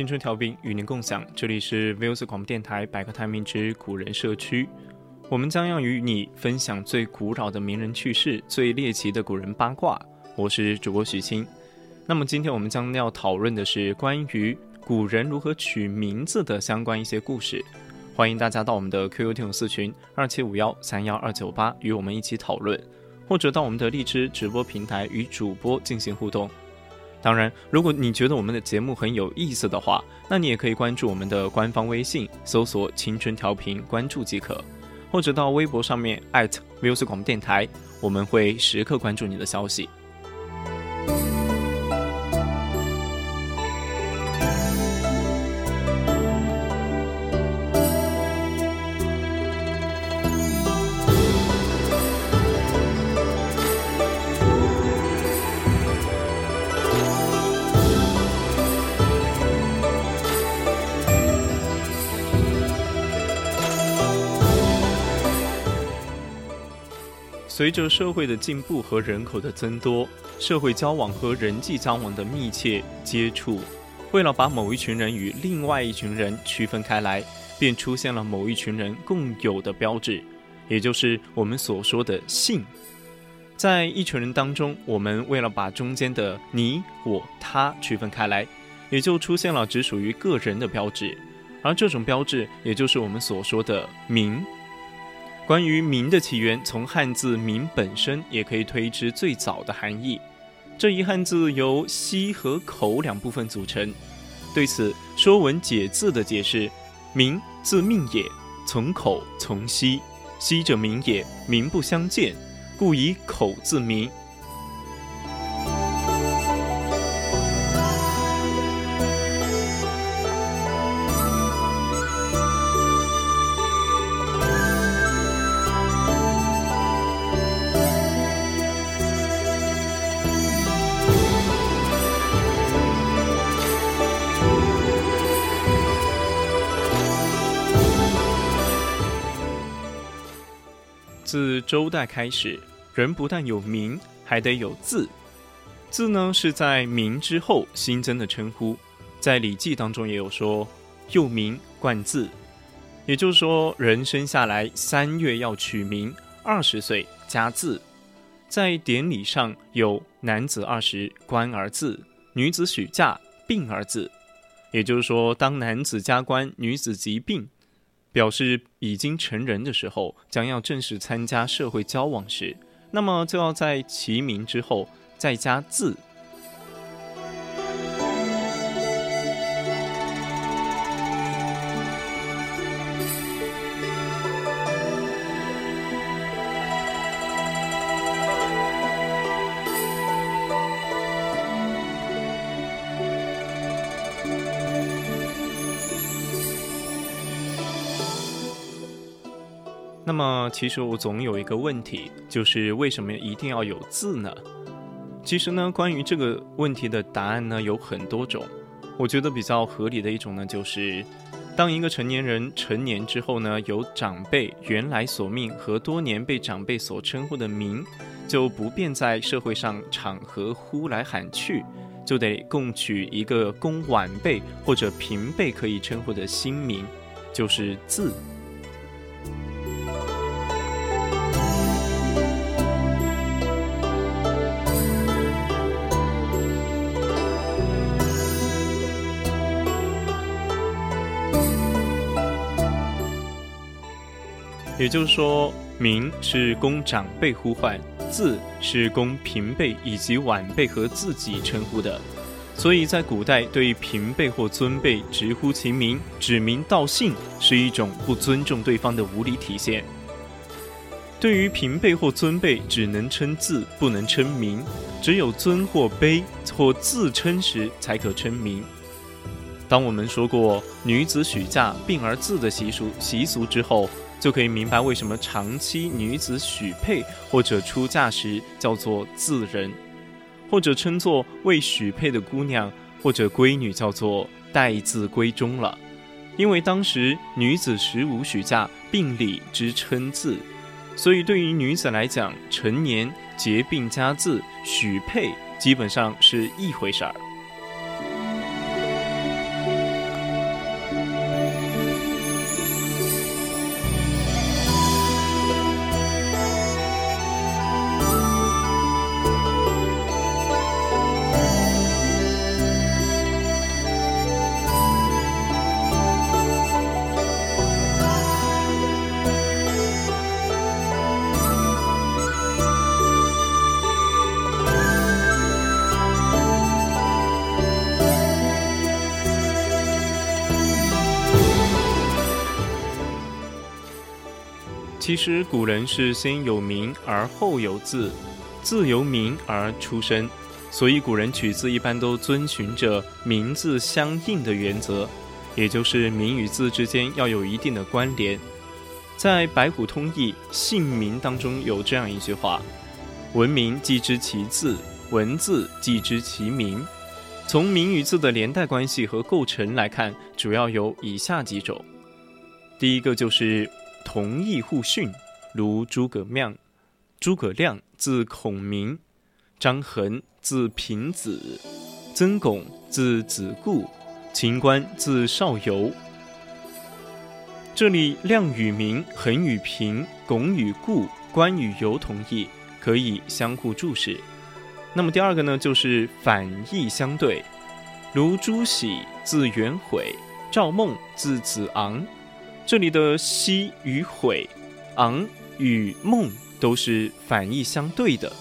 青春调频与您共享，这里是 v o s 广播电台百科探秘之古人社区，我们将要与你分享最古老的名人趣事、最猎奇的古人八卦。我是主播许清。那么今天我们将要讨论的是关于古人如何取名字的相关一些故事。欢迎大家到我们的 QQ 听友四群二七五幺三幺二九八与我们一起讨论，或者到我们的荔枝直播平台与主播进行互动。当然，如果你觉得我们的节目很有意思的话，那你也可以关注我们的官方微信，搜索“青春调频”，关注即可，或者到微博上面艾特 @music 广播电台，我们会时刻关注你的消息。随着社会的进步和人口的增多，社会交往和人际交往的密切接触，为了把某一群人与另外一群人区分开来，便出现了某一群人共有的标志，也就是我们所说的姓。在一群人当中，我们为了把中间的你、我、他区分开来，也就出现了只属于个人的标志，而这种标志，也就是我们所说的名。关于“名”的起源，从汉字“名”本身也可以推知最早的含义。这一汉字由“西”和“口”两部分组成。对此，《说文解字》的解释：“名，字命也，从口，从西。西者名也，名不相见，故以口字名。”自周代开始，人不但有名，还得有字。字呢，是在名之后新增的称呼。在《礼记》当中也有说：“又名冠字。”也就是说，人生下来三月要取名，二十岁加字。在典礼上有男子二十冠而字，女子许嫁病而字。也就是说，当男子加冠，女子疾病。表示已经成人的时候，将要正式参加社会交往时，那么就要在其名之后再加字。那么，其实我总有一个问题，就是为什么一定要有字呢？其实呢，关于这个问题的答案呢有很多种。我觉得比较合理的一种呢，就是当一个成年人成年之后呢，由长辈原来所命和多年被长辈所称呼的名，就不便在社会上场合呼来喊去，就得共取一个供晚辈或者平辈可以称呼的新名，就是字。也就是说，名是供长辈呼唤，字是供平辈以及晚辈和自己称呼的。所以在古代，对平辈或尊辈直呼其名、指名道姓，是一种不尊重对方的无理体现。对于平辈或尊辈，只能称字，不能称名；只有尊或卑或自称时，才可称名。当我们说过女子许嫁并而字的习俗习俗之后，就可以明白为什么长期女子许配或者出嫁时叫做字人。或者称作未许配的姑娘或者闺女，叫做待字闺中了，因为当时女子十五许嫁，并礼之称字，所以对于女子来讲，成年结并加字许配，基本上是一回事儿。其实古人是先有名而后有字，字由名而出生，所以古人取字一般都遵循着名字相应的原则，也就是名与字之间要有一定的关联。在《白虎通义·姓名》当中有这样一句话：“闻名即知其字，闻字即知其名。”从名与字的连带关系和构成来看，主要有以下几种。第一个就是。同义互训，如诸葛亮，诸葛亮字孔明，张衡字平子，曾巩字子固，秦观字少游。这里亮与明，衡与平，巩与固，关与游同义，可以相互注释。那么第二个呢，就是反义相对，如朱熹字元悔，赵孟字子昂。这里的“西”与“悔”，“昂”与“梦”都是反义相对的。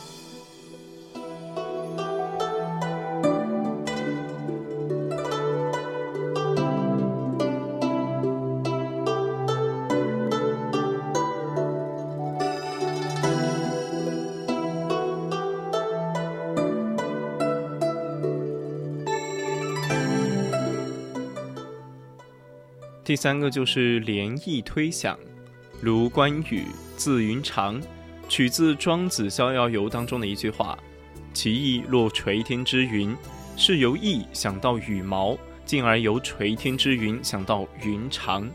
第三个就是连意推想，如关羽字云长，取自《庄子·逍遥游》当中的一句话：“其意若垂天之云，是由意想到羽毛，进而由垂天之云想到云长。”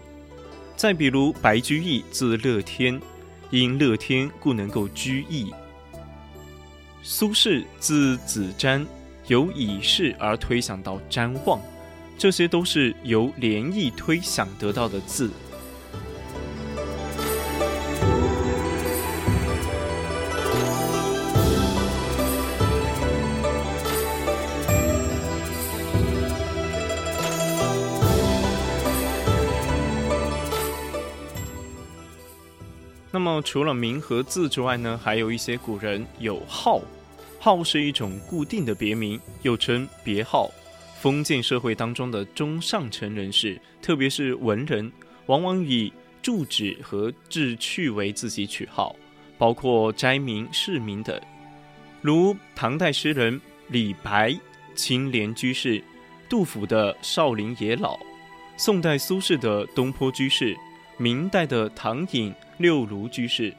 再比如白居易字乐天，因乐天故能够居易。苏轼字子瞻，由以事而推想到瞻望。这些都是由联意推想得到的字。那么，除了名和字之外呢，还有一些古人有号。号是一种固定的别名，又称别号。封建社会当中的中上层人士，特别是文人，往往以住址和志趣为自己取号，包括斋名、市名等。如唐代诗人李白青莲居士，杜甫的少陵野老，宋代苏轼的东坡居士，明代的唐寅六庐居士。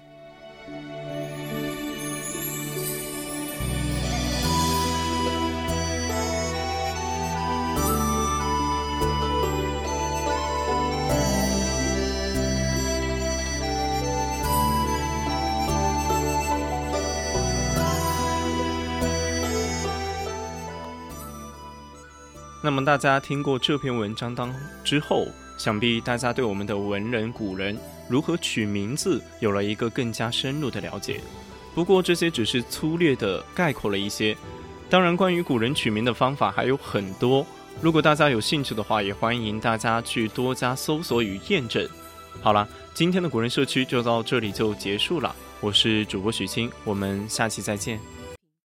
那么大家听过这篇文章当之后，想必大家对我们的文人古人如何取名字有了一个更加深入的了解。不过这些只是粗略的概括了一些，当然关于古人取名的方法还有很多。如果大家有兴趣的话，也欢迎大家去多加搜索与验证。好了，今天的古人社区就到这里就结束了。我是主播许清，我们下期再见。